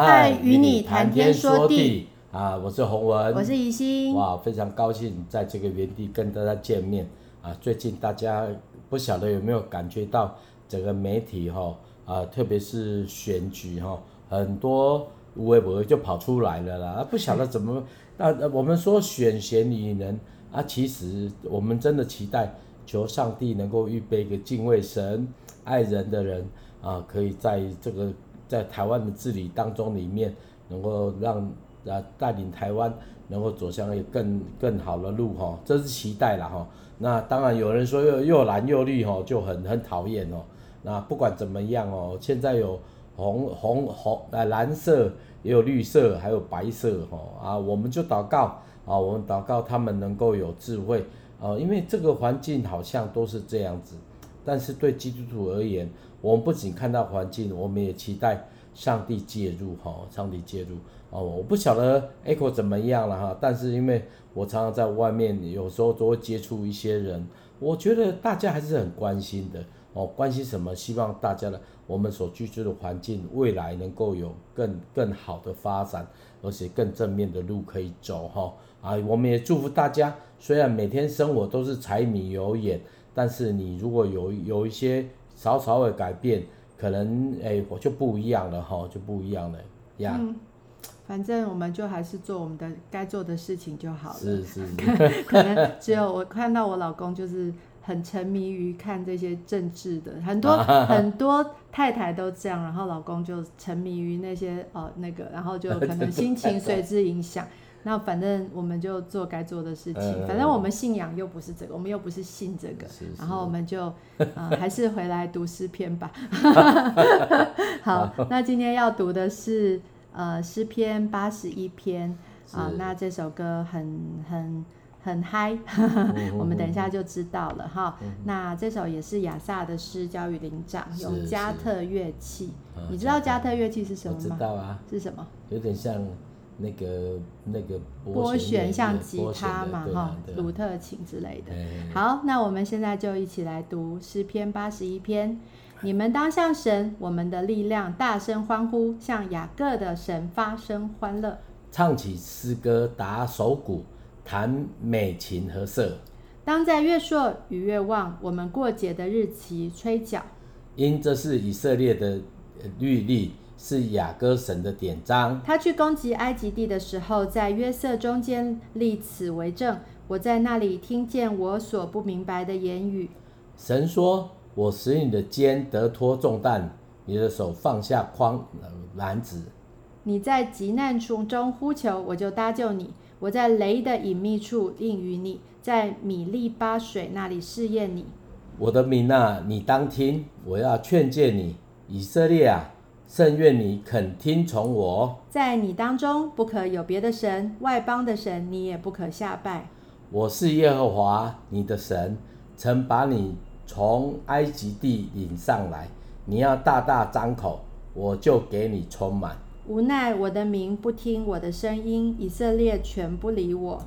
嗨，与你谈天说地啊！我是洪文，我是怡心。哇，非常高兴在这个原地跟大家见面啊！最近大家不晓得有没有感觉到整个媒体哈啊，特别是选举哈，很多微博就跑出来了啦。啊，不晓得怎么，那我们说选贤与能啊，其实我们真的期待求上帝能够预备一个敬畏神、爱人的人啊，可以在这个。在台湾的治理当中，里面能够让啊带领台湾能够走向一个更更好的路哈，这是期待了哈。那当然有人说又又蓝又绿哈，就很很讨厌哦。那不管怎么样哦，现在有红红红啊蓝色，也有绿色，还有白色哈啊，我们就祷告啊，我们祷告他们能够有智慧啊，因为这个环境好像都是这样子。但是对基督徒而言，我们不仅看到环境，我们也期待上帝介入哈，上帝介入哦。我不晓得 Echo 怎么样了哈，但是因为我常常在外面，有时候都会接触一些人，我觉得大家还是很关心的哦。关心什么？希望大家的我们所居住的环境未来能够有更更好的发展，而且更正面的路可以走哈啊。我们也祝福大家，虽然每天生活都是柴米油盐。但是你如果有有一些少少的改变，可能哎，我就不一样了哈，就不一样了呀。嗯，反正我们就还是做我们的该做的事情就好了。是是。可能只有我看到我老公就是很沉迷于看这些政治的，很多 很多太太都这样，然后老公就沉迷于那些哦那个，然后就 可能心情随之影响。那反正我们就做该做的事情，嗯、反正我们信仰又不是这个，我们又不是信这个，是是，然后我们就、呃、还是回来读诗篇吧。好，那今天要读的是呃诗篇八十一篇啊、呃，那这首歌很很很嗨，我们等一下就知道了哈。那这首也是亚萨的诗，交与灵长，用加特乐器。你知道加特乐器是什么吗？知道啊。是什么？有点像。那个那个拨弦像吉他嘛，哈，鲁特琴之类的。好，那我们现在就一起来读诗篇八十一篇。你们当向神，我们的力量，大声欢呼，向雅各的神发声欢乐，唱起诗歌，打手鼓，弹美琴和瑟。当在月朔与月望，我们过节的日期吹角，因这是以色列的律例。是雅各神的典章。他去攻击埃及地的时候，在约瑟中间立此为证。我在那里听见我所不明白的言语。神说：“我使你的肩得脱重担，你的手放下筐篮子。你在急难处中呼求，我就搭救你。我在雷的隐秘处应允你，在米利巴水那里试验你。我的民啊，你当听，我要劝诫你，以色列啊。”甚愿你肯听从我，在你当中不可有别的神，外邦的神你也不可下拜。我是耶和华你的神，曾把你从埃及地领上来。你要大大张口，我就给你充满。无奈我的民不听我的声音，以色列全不理我，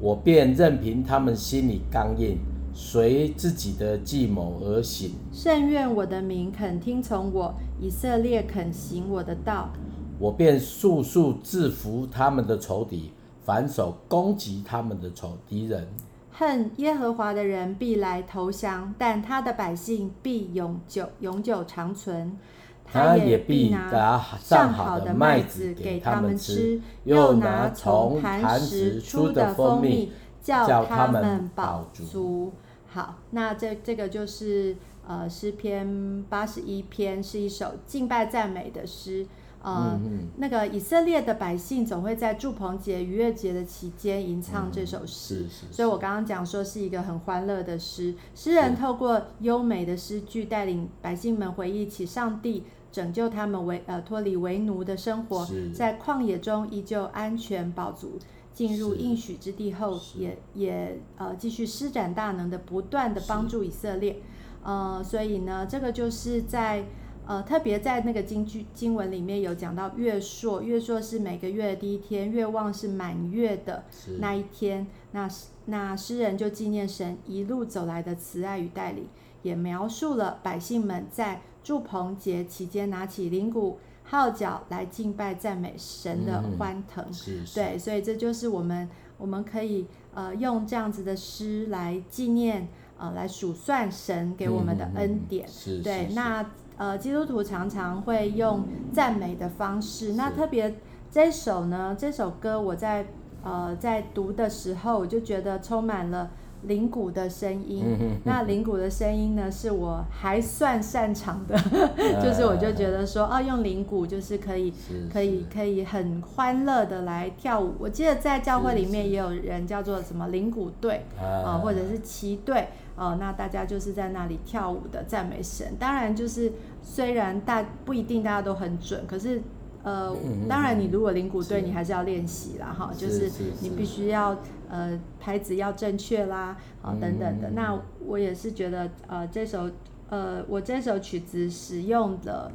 我便任凭他们心里刚硬。随自己的计谋而行。甚愿我的民肯听从我，以色列肯行我的道。我便速速制服他们的仇敌，反手攻击他们的仇敌人。恨耶和华的人必来投降，但他的百姓必永久永久长存。他也必拿上好的麦子给他们吃，又拿从磐石出的蜂蜜，叫他们饱足。好，那这这个就是呃诗篇八十一篇，是一首敬拜赞美的诗。呃，嗯嗯那个以色列的百姓总会在祝棚节、逾越节的期间吟唱这首诗，嗯、是是是，所以我刚刚讲说是一个很欢乐的诗。诗人透过优美的诗句，带领百姓们回忆起上帝拯救他们为呃脱离为奴的生活，在旷野中依旧安全饱足。进入应许之地后也，也也呃继续施展大能的，不断的帮助以色列，呃，所以呢，这个就是在呃特别在那个经句经文里面有讲到月朔，月朔是每个月的第一天，月望是满月的那一天，那那诗人就纪念神一路走来的慈爱与带领，也描述了百姓们在祝棚节期间拿起铃鼓。号角来敬拜赞美神的欢腾。是是。对，所以这就是我们我们可以呃用这样子的诗来纪念呃来数算神给我们的恩典。是。对，那呃基督徒常常会用赞美的方式，那特别这首呢，这首歌我在呃在读的时候，我就觉得充满了。铃鼓的声音，那铃鼓的声音呢，是我还算擅长的，就是我就觉得说，哦，用铃鼓就是可以，可以，可以很欢乐的来跳舞。我记得在教会里面也有人叫做什么铃鼓队啊，或者是旗队哦，那大家就是在那里跳舞的赞美神。当然，就是虽然大不一定大家都很准，可是。呃，当然，你如果领鼓队，你还是要练习啦，哈，就是你必须要呃拍子要正确啦，啊等等的。那我也是觉得，呃，这首呃我这首曲子使用的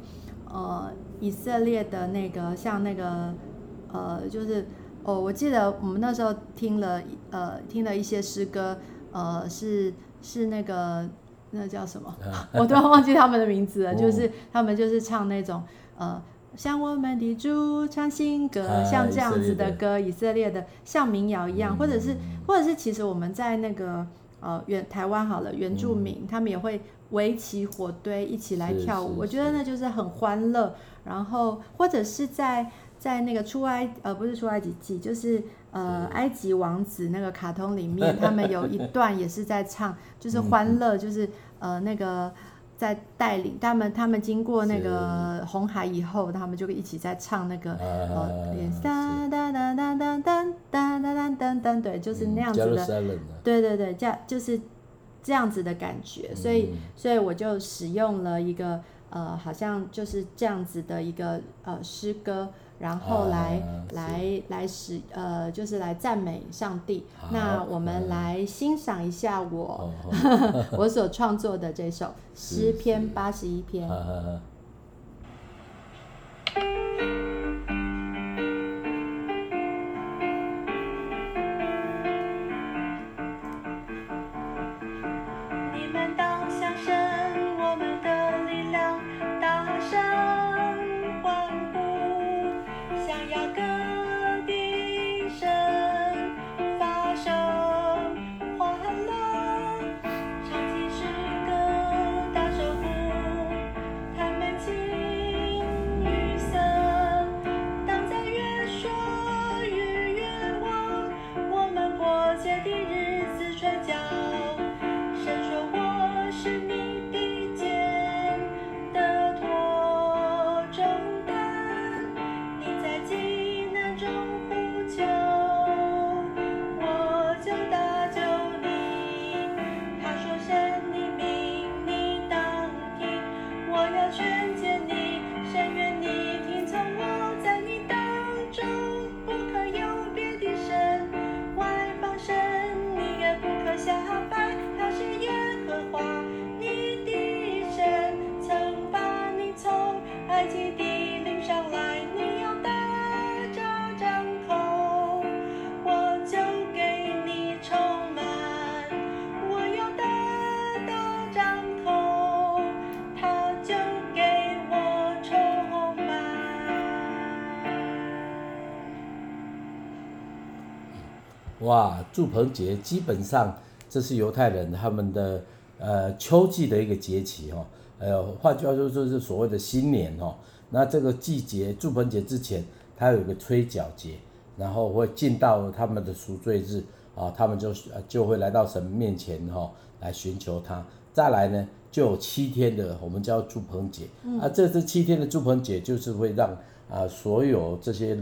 呃以色列的那个像那个呃就是哦，我记得我们那时候听了呃听了一些诗歌，呃是是那个那叫什么？我突然忘记他们的名字了，就是他们就是唱那种呃。向我们的主唱新歌，啊、像这样子的歌，以色列的像民谣一样，嗯、或者是，或者是，其实我们在那个呃原台湾好了，原住民、嗯、他们也会围起火堆一起来跳舞，我觉得那就是很欢乐。然后或者是在在那个出埃呃不是出埃及记，就是呃埃及王子那个卡通里面，他们有一段也是在唱，就是欢乐，就是呃那个。在带领他们，他们经过那个红海以后，他们就一起在唱那个呃，哒哒哒哒哒哒哒哒哒哒，对，就是那样子的，对对对，这样就是这样子的感觉，所以所以我就使用了一个呃，好像就是这样子的一个呃诗歌。然后来、啊、来来使呃，就是来赞美上帝。好那我们来欣赏一下我、嗯、我所创作的这首诗篇八十一篇。哇，祝棚节基本上这是犹太人他们的呃秋季的一个节气哦，呃，换句话说就是所谓的新年哦。那这个季节祝棚节之前，它有个吹角节，然后会进到他们的赎罪日啊，他们就就会来到神面前哈，来寻求他。再来呢，就有七天的我们叫住棚节，啊，这这七天的祝棚节，就是会让啊所有这些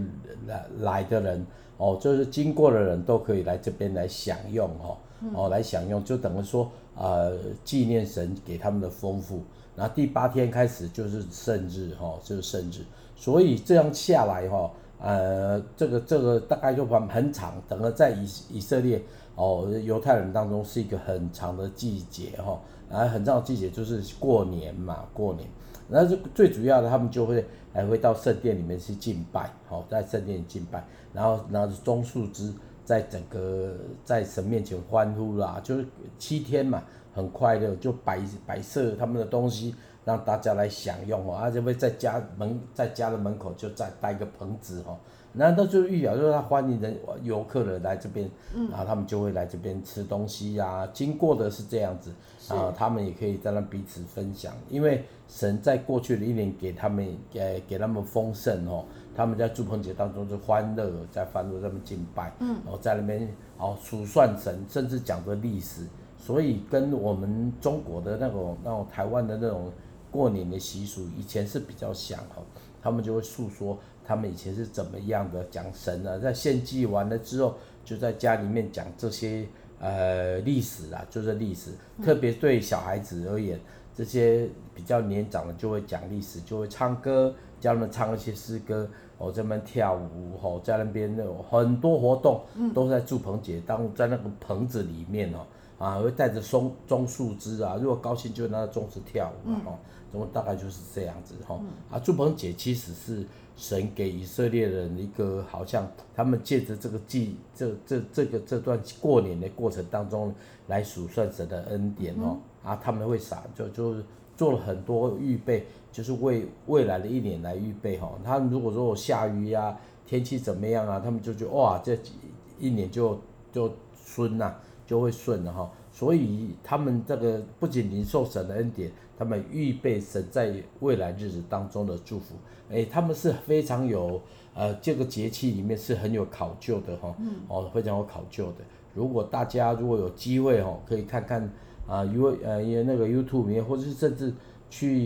来来的人。哦，就是经过的人都可以来这边来享用哦，哦，来享用，就等于说，呃，纪念神给他们的丰富。然后第八天开始就是圣日哈、哦，就是圣日。所以这样下来哈、哦，呃，这个这个大概就很很长，整个在以以色列哦，犹太人当中是一个很长的季节哈、哦，然后很长的季节就是过年嘛，过年。那是最主要的，他们就会还会到圣殿里面去敬拜，好，在圣殿敬拜，然后拿着棕树枝，在整个在神面前欢呼啦，就是七天嘛，很快乐，就摆摆设他们的东西，让大家来享用哦，而且会在家门在家的门口就再搭一个棚子哦。那那就预表就是他欢迎人游客的来这边，然后他们就会来这边吃东西呀、啊。经过的是这样子，然后他们也可以在那彼此分享，因为神在过去的一年给他们给给他们丰盛哦，他们在祝棚节当中就欢乐，在欢乐在那边敬拜，然后在那边哦数算神，甚至讲的历史，所以跟我们中国的那种那种台湾的那种过年的习俗以前是比较像哦，他们就会诉说。他们以前是怎么样的讲神呢？在献祭完了之后，就在家里面讲这些呃历史啊，就是历史。特别对小孩子而言，这些比较年长的就会讲历史，就会唱歌，教他们唱一些诗歌，哦，在那边跳舞，哦，在那边那种很多活动都在住棚节，当在那个棚子里面哦，啊，会带着松棕树枝啊，如果高兴就拿着棕枝跳舞哦，总共大概就是这样子哈。啊，祝棚节其实是。神给以色列人一个，好像他们借着这个祭，这这这个这段过年的过程当中，来数算神的恩典哦，啊，他们会撒，就就做了很多预备，就是为未来的一年来预备哈。他们如果说我下雨呀，天气怎么样啊，他们就觉得哇，这一年就就顺呐，就会顺了哈。所以他们这个不仅领受神的恩典，他们预备神在未来日子当中的祝福。哎，他们是非常有呃这个节气里面是很有考究的哈，哦，非常有考究的。如果大家如果有机会哦，可以看看啊，因为呃因为那个 YouTube 里面，或者是甚至去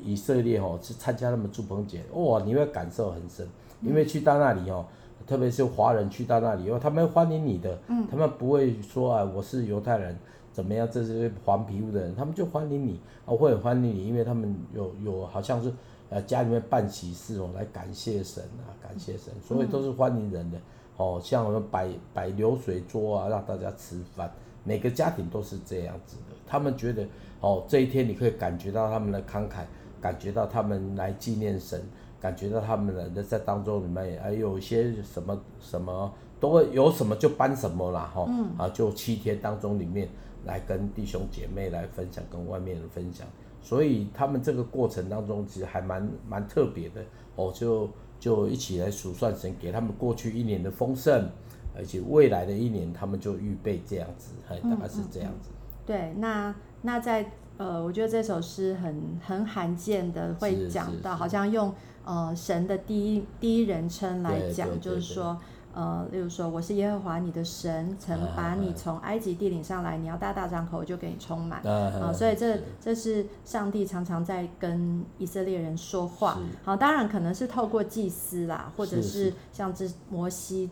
以色列哦，去参加他们祝棚节，哇，你会感受很深，因为去到那里哦。特别是华人去到那里以后，他们欢迎你的，嗯、他们不会说啊，我是犹太人，怎么样？这些黄皮肤的人，他们就欢迎你，啊，会很欢迎你，因为他们有有好像是呃家里面办喜事哦，来感谢神啊，感谢神，所以都是欢迎人的。哦，像我们摆摆流水桌啊，让大家吃饭，每个家庭都是这样子的。他们觉得哦，这一天你可以感觉到他们的慷慨，感觉到他们来纪念神。感觉到他们的在当中里面还有一些什么什么都会有什么就搬什么啦哈，嗯、啊就七天当中里面来跟弟兄姐妹来分享，跟外面人分享，所以他们这个过程当中其实还蛮蛮特别的。哦，就就一起来数算神给他们过去一年的丰盛，而且未来的一年他们就预备这样子，还大概是这样子。嗯嗯、对，那那在呃，我觉得这首诗很很罕见的会讲到，好像用。呃，神的第一第一人称来讲，就是说，呃，例如说，我是耶和华你的神，曾把你从埃及地领上来，你要大大张口，我就给你充满。啊，所以这这是上帝常常在跟以色列人说话。好，当然可能是透过祭司啦，或者是像这摩西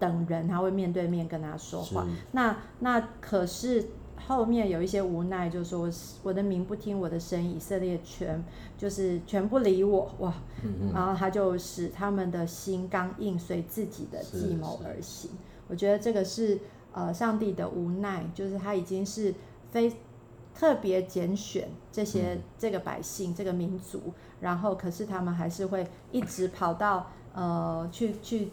等人，他会面对面跟他说话。那那可是。后面有一些无奈，就是说我的名不听我的声，以色列全就是全不理我哇，嗯嗯，然后他就使他们的心刚硬，随自己的计谋而行。我觉得这个是呃上帝的无奈，就是他已经是非特别拣选这些、嗯、这个百姓这个民族，然后可是他们还是会一直跑到呃去去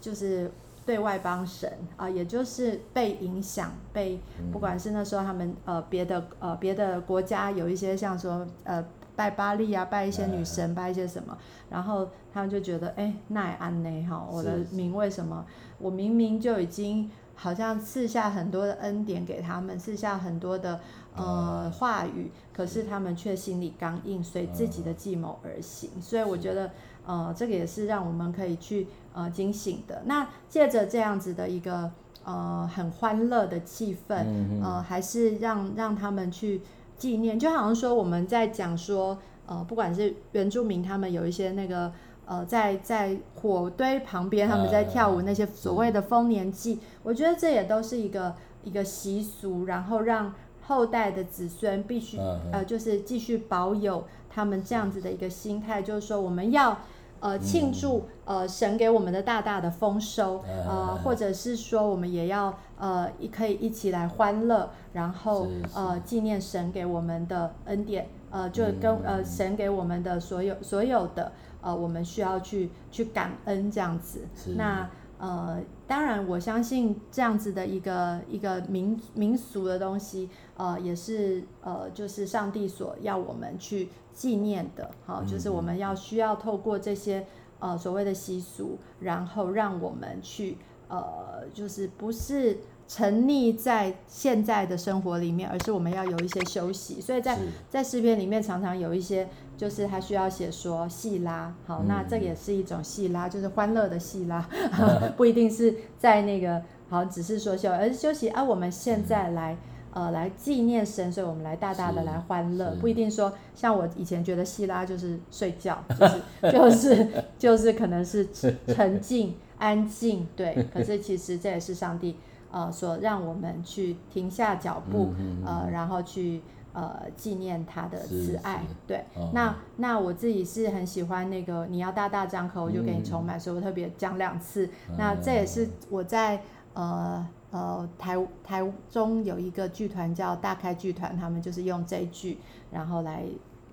就是。对外邦神啊，也就是被影响，被不管是那时候他们呃别的呃别的国家有一些像说呃拜巴利啊，拜一些女神，拜一些什么，然后他们就觉得哎，那也安呢哈，我的名为什么？我明明就已经好像赐下很多的恩典给他们，赐下很多的呃话语，可是他们却心里刚硬，随自己的计谋而行，所以我觉得。呃，这个也是让我们可以去呃警醒的。那借着这样子的一个呃很欢乐的气氛，呃，还是让让他们去纪念，就好像说我们在讲说，呃，不管是原住民，他们有一些那个呃在在火堆旁边，他们在跳舞那些所谓的丰年祭，嗯、我觉得这也都是一个一个习俗，然后让后代的子孙必须、呃就是继续保有他们这样子的一个心态，就是说我们要。呃，庆祝呃神给我们的大大的丰收，呃，或者是说我们也要呃一可以一起来欢乐，然后呃纪念神给我们的恩典，呃，就跟呃神给我们的所有所有的呃我们需要去去感恩这样子。那呃，当然我相信这样子的一个一个民民俗的东西，呃，也是呃，就是上帝所要我们去纪念的，好，就是我们要需要透过这些呃所谓的习俗，然后让我们去呃，就是不是。沉溺在现在的生活里面，而是我们要有一些休息。所以在在诗篇里面常常有一些，就是他需要写说细拉，好，那这也是一种细拉，就是欢乐的细拉，不一定是在那个好，只是说休，而是休息。啊，我们现在来呃来纪念神，所以我们来大大的来欢乐，不一定说像我以前觉得细拉就是睡觉，就是 就是就是可能是 沉静安静，对。可是其实这也是上帝。呃，所让我们去停下脚步，呃，然后去呃纪念他的慈爱，对。哦、那那我自己是很喜欢那个你要大大张口，我就给你充满，嗯、所以我特别讲两次。嗯、那这也是我在呃呃台台中有一个剧团叫大开剧团，他们就是用这一句，然后来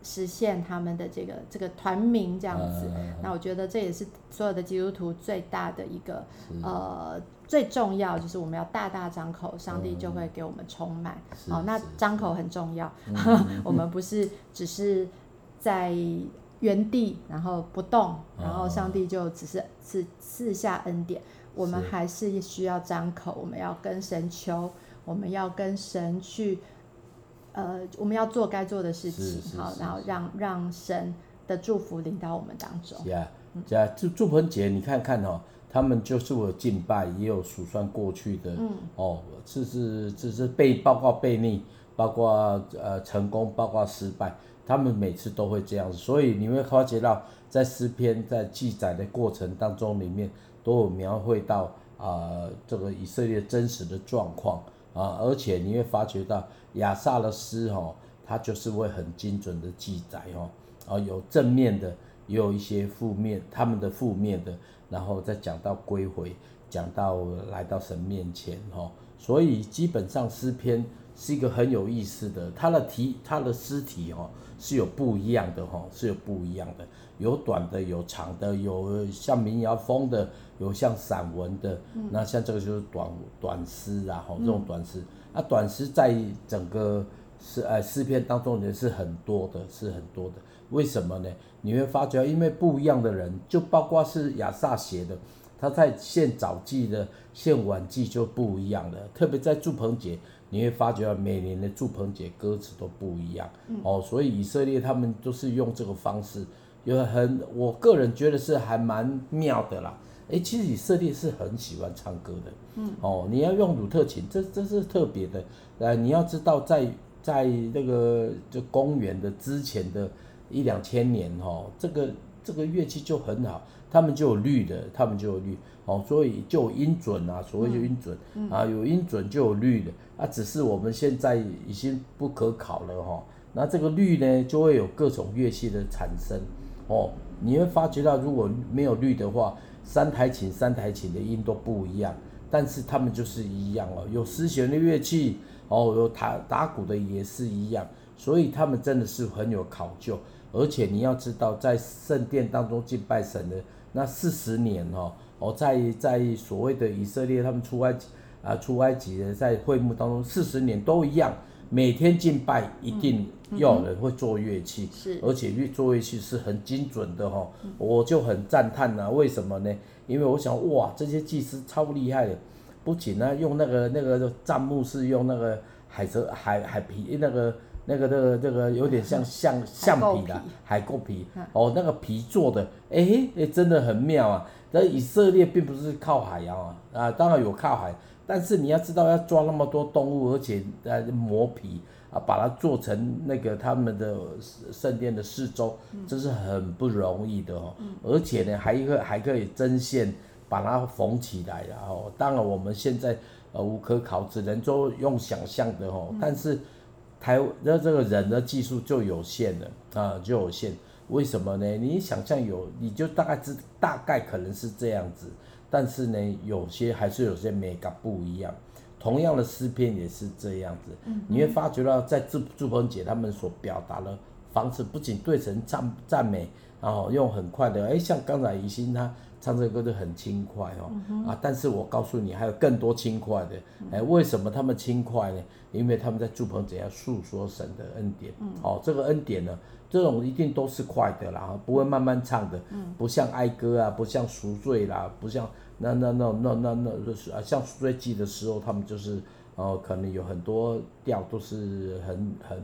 实现他们的这个这个团名这样子。嗯、那我觉得这也是所有的基督徒最大的一个呃。最重要就是我们要大大张口，上帝就会给我们充满。好，那张口很重要。我们不是只是在原地，然后不动，然后上帝就只是赐赐下恩典。我们还是需要张口，我们要跟神求，我们要跟神去，呃，我们要做该做的事情。好，然后让让神的祝福临到我们当中。是啊，这祝祝鹏姐，你看看哦。他们就是有敬拜，也有数算过去的，嗯、哦，这是这是被包括被逆，包括呃成功，包括失败，他们每次都会这样子，所以你会发觉到在诗篇在记载的过程当中里面都有描绘到啊、呃、这个以色列真实的状况啊，而且你会发觉到亚萨的诗哦，它就是会很精准的记载哦，啊有正面的，也有一些负面，他们的负面的。然后再讲到归回，讲到来到神面前，哈，所以基本上诗篇是一个很有意思的，它的题，它的诗体，哈，是有不一样的，哈，是有不一样的，有短的，有长的，有像民谣风的，有像散文的，嗯、那像这个就是短短诗啊，哈，这种短诗，那、嗯啊、短诗在整个诗呃诗篇当中也是很多的，是很多的。为什么呢？你会发觉，因为不一样的人，就包括是亚萨写的，他在献早祭的、献晚祭就不一样了。特别在祝棚节，你会发觉每年的祝棚节歌词都不一样。嗯、哦，所以以色列他们都是用这个方式，有很，我个人觉得是还蛮妙的啦。诶，其实以色列是很喜欢唱歌的。嗯。哦，你要用鲁特琴，这这是特别的。呃，你要知道在，在在那个就公元的之前的。一两千年哦，这个这个乐器就很好，他们就有律的，他们就有律哦，所以就有音准啊，所谓就音准、啊，有音准就有律的啊，只是我们现在已经不可考了哈。那这个律呢，就会有各种乐器的产生哦，你会发觉到如果没有律的话，三台琴三台琴的音都不一样，但是他们就是一样哦，有丝弦的乐器哦，有打打鼓的也是一样，所以他们真的是很有考究。而且你要知道，在圣殿当中敬拜神的那四十年哦，哦，在在所谓的以色列他们出埃及啊，出埃及的在会幕当中四十年都一样，每天敬拜一定要有人会做乐器，是，而且乐做乐器是很精准的哈，我就很赞叹呐，为什么呢？因为我想哇，这些祭司超厉害的，不仅呢用那个那个帐幕是用那个海蛇海海皮那个。那个、那个、这个有点像橡橡皮的海狗皮，皮哦，那个皮做的，哎哎，真的很妙啊！但以色列并不是靠海洋啊，啊，当然有靠海，但是你要知道要抓那么多动物，而且呃磨皮啊，把它做成那个他们的圣殿的四周，这是很不容易的哦。而且呢，还一个还可以针线把它缝起来，然后当然我们现在呃无可考，只能说用想象的哦，但是。台那这个人的技术就有限了啊，就有限。为什么呢？你想象有，你就大概知大概可能是这样子，但是呢，有些还是有些美感不一样。同样的诗篇也是这样子，嗯、你会发觉到在祝祝鹏姐他们所表达的方式，不仅对神赞赞美，然后用很快的，哎，像刚才宜兴他唱这个歌就很轻快哦，嗯、啊，但是我告诉你，还有更多轻快的，哎，为什么他们轻快呢？因为他们在祝棚节要诉说神的恩典，嗯、哦，这个恩典呢，这种一定都是快的啦，不会慢慢唱的，嗯、不像哀歌啊，不像赎罪啦，不像那那那那那那就是啊，像赎罪祭的时候，他们就是哦，可能有很多调都是很很，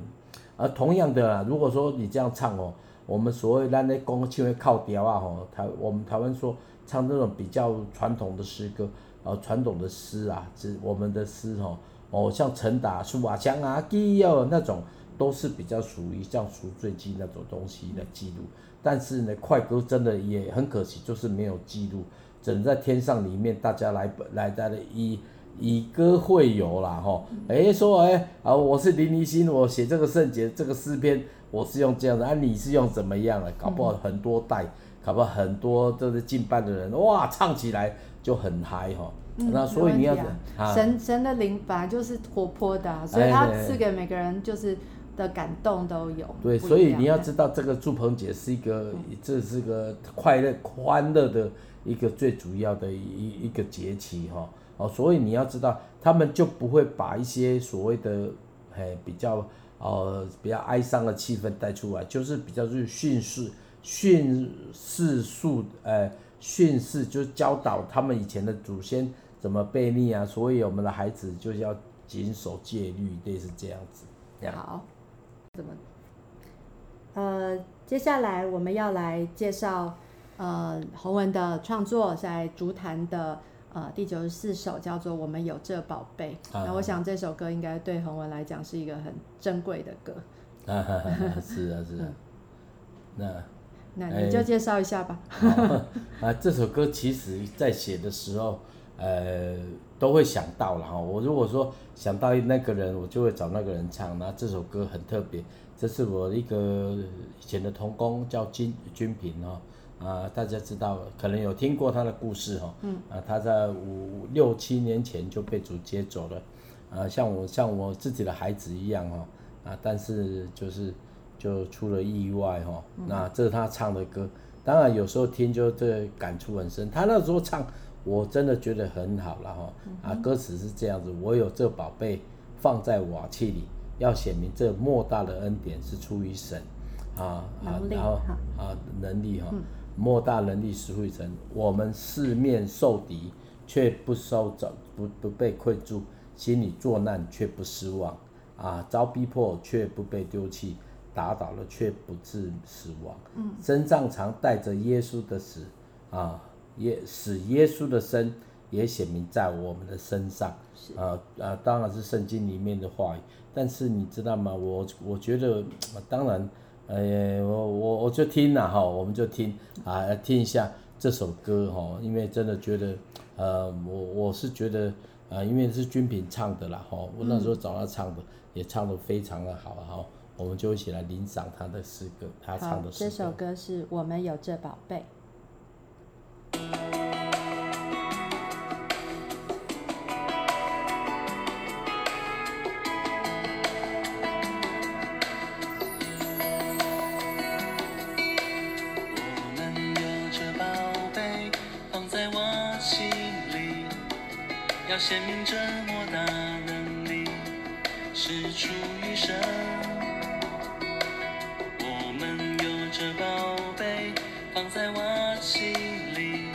而、啊、同样的啦，如果说你这样唱哦，我们所谓咱咧讲唱会靠调啊，吼，台我们台湾说。唱这种比较传统的诗歌，呃，传统的诗啊，是我们的诗吼，哦，像陈打树啊、枪啊、鸡哦那种，都是比较属于像赎罪祭那种东西的记录。但是呢，快歌真的也很可惜，就是没有记录，只能在天上里面大家来来在的以以歌会友啦吼，哎、欸、说哎啊、我是林立新，我写这个圣洁这个诗篇，我是用这样的，啊你是用怎么样的？搞不好很多代。搞不好很多都是近半的人，哇，唱起来就很嗨哈。嗯、那所以你要、啊、神神的灵本来就是活泼的、啊，所以他赐给每个人就是的感动都有。对，所以你要知道这个祝棚节是一个，嗯、这是个快乐欢乐的一个最主要的一一个节气哈。哦，所以你要知道，他们就不会把一些所谓的哎比较呃比较哀伤的气氛带出来，就是比较就是训示。训示述，呃，训示就教导他们以前的祖先怎么悖逆啊，所以我们的孩子就是要谨守戒律，类似这样子。好，怎么？呃，接下来我们要来介绍，呃，洪文的创作在竹坛的呃第九十四首，叫做《我们有这宝贝》。那、啊、我想这首歌应该对洪文来讲是一个很珍贵的歌。啊哈哈，是啊是啊，嗯、那。那你就介绍一下吧。啊，这首歌其实在写的时候，呃，都会想到了哈。我如果说想到那个人，我就会找那个人唱。那这首歌很特别，这是我一个以前的同工叫金君平哈。啊，大家知道，可能有听过他的故事哈。嗯。啊，他在五六七年前就被主接走了。啊，像我像我自己的孩子一样哈。啊，但是就是。就出了意外哈，那这是他唱的歌，当然有时候听就这感触很深。他那时候唱，我真的觉得很好了哈。啊，歌词是这样子：我有这宝贝放在瓦器里，要显明这莫大的恩典是出于神啊啊，然后啊能力哈，莫大能力是出于神。我们四面受敌，却不受着不不被困住，心里作难却不失望啊，遭逼迫却不被丢弃。打倒了却不致死亡，嗯身上常带着耶稣的死，啊，也使耶稣的生也显明在我们的身上，啊啊，当然是圣经里面的话语，但是你知道吗？我我觉得，当然，呃，我我我就听了哈，我们就听啊，听一下这首歌哈，因为真的觉得，呃，我我是觉得，啊，因为是军品唱的啦哈，我那时候找他唱的，也唱的非常的好哈。我们就一起来领赏他的诗歌，他唱的诗歌。这首歌是我们有这宝贝。是出于神。我们有着宝贝放在瓦器里，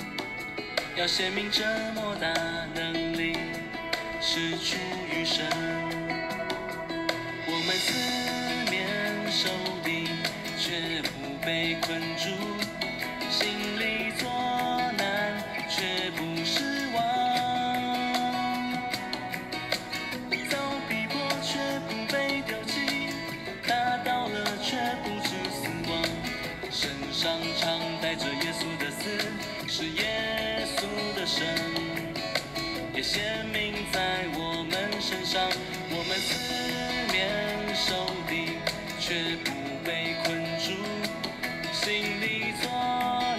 要显明这么大能力是出于神。我们四面受敌，却不被困住。显明在我们身上，我们四面受敌，却不被困住，心里作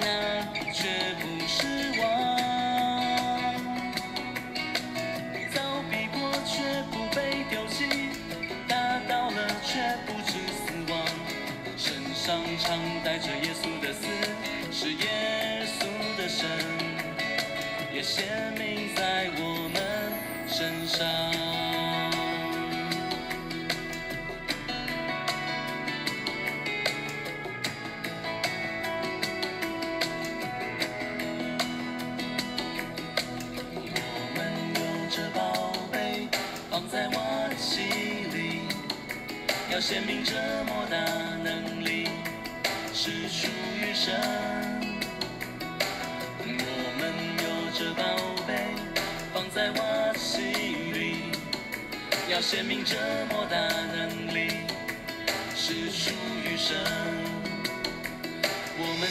难，却不失望，遭逼迫却不被丢弃，打倒了却不致死亡，身上常带着耶稣的死，是耶稣的。神，也显明在我们身上，我们有着宝贝放在我的心里，要显明这么大能力，是属于神。要显明这么大能力是属于神，我们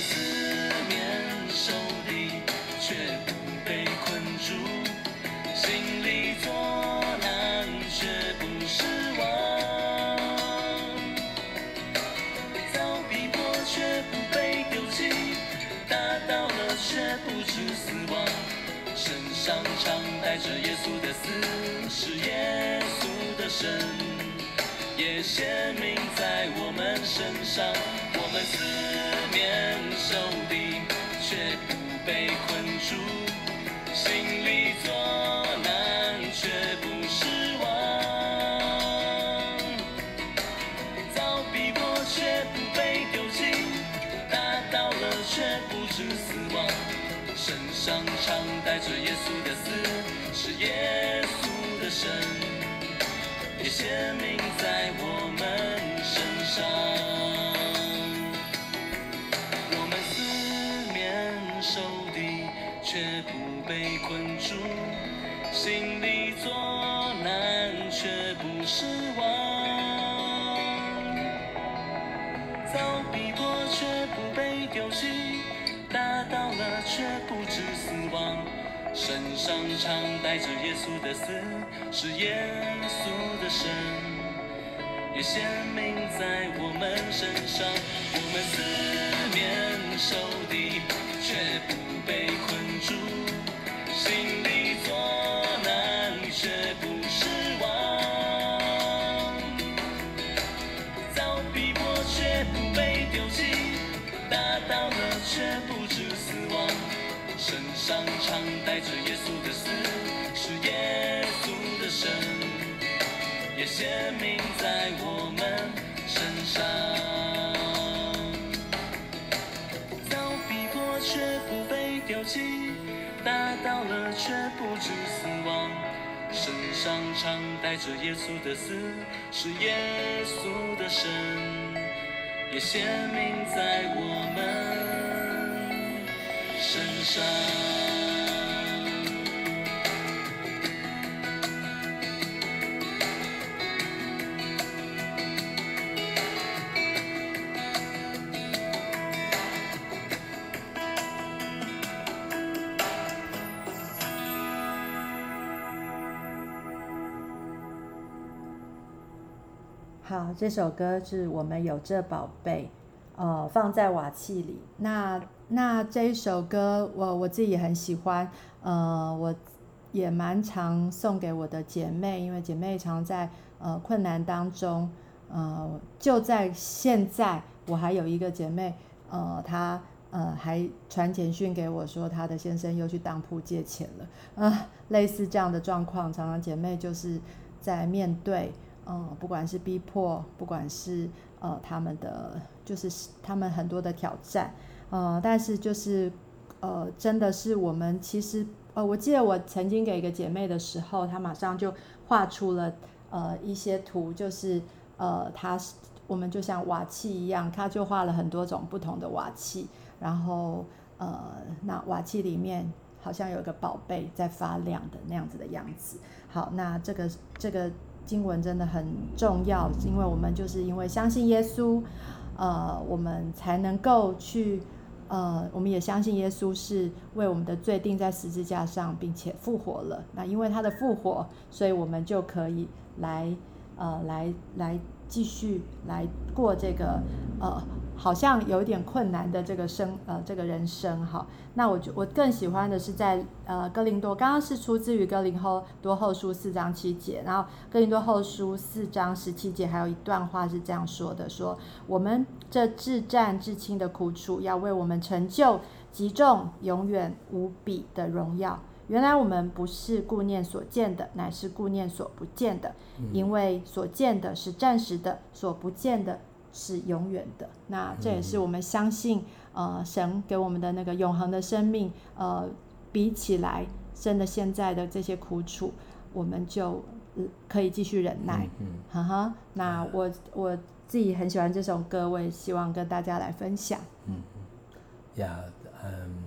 身上常带着耶稣的死，是耶稣的生，也显明在我们身上。我们四面受敌，却不被困住，心里耶稣的生，也显明在我们身上。我们四面受敌，却不被困住，心里作难，却不失望。遭逼迫却不被丢弃。打倒了却不，身上常带着耶稣的死，是耶稣的生，也显明在我们身上。我们四面受上常带着耶稣的死，是耶稣的生，也显明在我们身上。遭逼迫却不被丢弃，打到了却不知死亡。身上常带着耶稣的死，是耶稣的生，也显明在我们。身上。好，这首歌是我们有这宝贝，呃，放在瓦器里。那。那这一首歌，我我自己也很喜欢，呃，我也蛮常送给我的姐妹，因为姐妹常在呃困难当中，呃，就在现在，我还有一个姐妹，呃，她呃还传简讯给我说，她的先生又去当铺借钱了，呃，类似这样的状况，常常姐妹就是在面对，呃，不管是逼迫，不管是呃他们的，就是他们很多的挑战。呃，但是就是，呃，真的是我们其实，呃，我记得我曾经给一个姐妹的时候，她马上就画出了呃一些图，就是呃，她我们就像瓦器一样，她就画了很多种不同的瓦器，然后呃，那瓦器里面好像有个宝贝在发亮的那样子的样子。好，那这个这个经文真的很重要，因为我们就是因为相信耶稣，呃，我们才能够去。呃，我们也相信耶稣是为我们的罪钉在十字架上，并且复活了。那因为他的复活，所以我们就可以来，呃，来来继续来过这个，呃。好像有点困难的这个生呃这个人生哈，那我就我更喜欢的是在呃哥林多，刚刚是出自于哥林后多后书四章七节，然后哥林多后书四章十七节还有一段话是这样说的：说我们这至战至亲的苦楚，要为我们成就极重永远无比的荣耀。原来我们不是顾念所见的，乃是顾念所不见的，因为所见的是暂时的，所不见的是永远的。那这也是我们相信，呃，神给我们的那个永恒的生命，呃，比起来，真的现在的这些苦楚，我们就可以继续忍耐。嗯，哈哈。那我我自己很喜欢这首歌，我也希望跟大家来分享。嗯嗯，呀，嗯。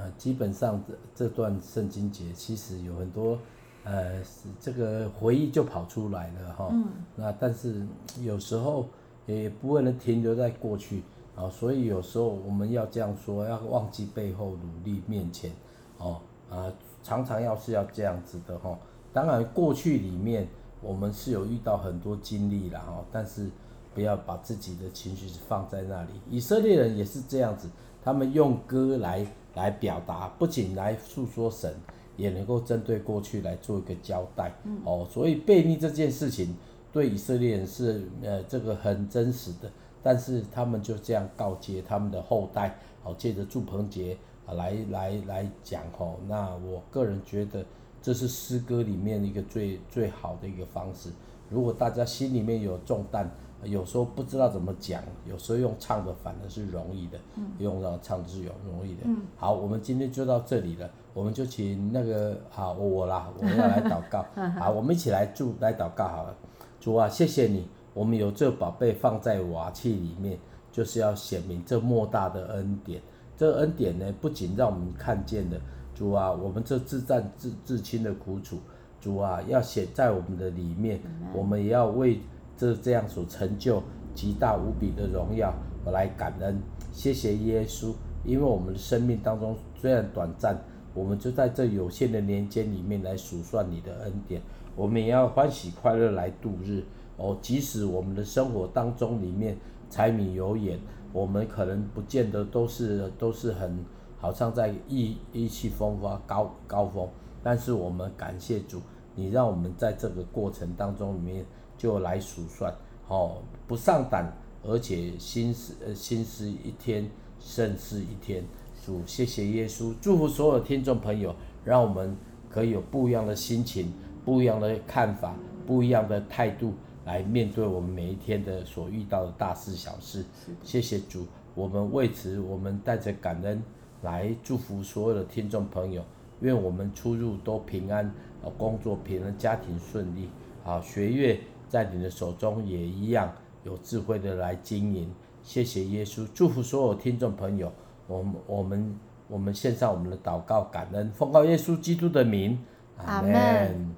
呃，基本上这这段圣经节其实有很多，呃，这个回忆就跑出来了哈。嗯。那但是有时候也不能停留在过去啊，所以有时候我们要这样说，要忘记背后，努力面前，哦啊，常常要是要这样子的哈。当然过去里面我们是有遇到很多经历了哈，但是不要把自己的情绪放在那里。以色列人也是这样子，他们用歌来。来表达，不仅来诉说神，也能够针对过去来做一个交代。嗯、哦，所以背逆这件事情对以色列人是呃这个很真实的，但是他们就这样告诫他们的后代，哦，借着祝棚节啊来来来讲哦。那我个人觉得这是诗歌里面一个最最好的一个方式。如果大家心里面有重担，有时候不知道怎么讲，有时候用唱的反而是容易的，嗯、用到唱的是容容易的。嗯、好，我们今天就到这里了，我们就请那个好我啦，我们要来祷告。好，我们一起来祝来祷告好了。主啊，谢谢你，我们有这宝贝放在瓦器里面，就是要显明这莫大的恩典。这个恩典呢，不仅让我们看见了主啊，我们这自战自自亲的苦楚，主啊，要写在我们的里面，我们也要为。这这样所成就极大无比的荣耀，我来感恩，谢谢耶稣，因为我们的生命当中虽然短暂，我们就在这有限的年间里面来数算你的恩典，我们也要欢喜快乐来度日哦。即使我们的生活当中里面柴米油盐，我们可能不见得都是都是很好像在意意气风发高高峰，但是我们感谢主，你让我们在这个过程当中里面。就来数算，哦，不上胆，而且心思呃心思一天胜似一天。主，谢谢耶稣，祝福所有听众朋友，让我们可以有不一样的心情、不一样的看法、不一样的态度来面对我们每一天的所遇到的大事小事。谢谢主，我们为此，我们带着感恩来祝福所有的听众朋友，愿我们出入都平安，工作平安，家庭顺利，啊，学业。在你的手中也一样有智慧的来经营。谢谢耶稣，祝福所有听众朋友。我们我们我们献上我们的祷告感恩，奉告耶稣基督的名，阿门。